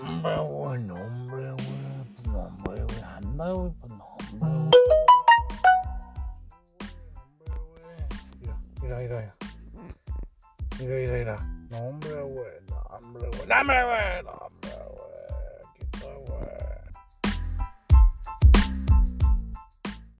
Number one, number one, number one, number one, number one. 이라 이라 이라 이라 이라 이라 넘버 원 넘버 원 넘버 원 넘버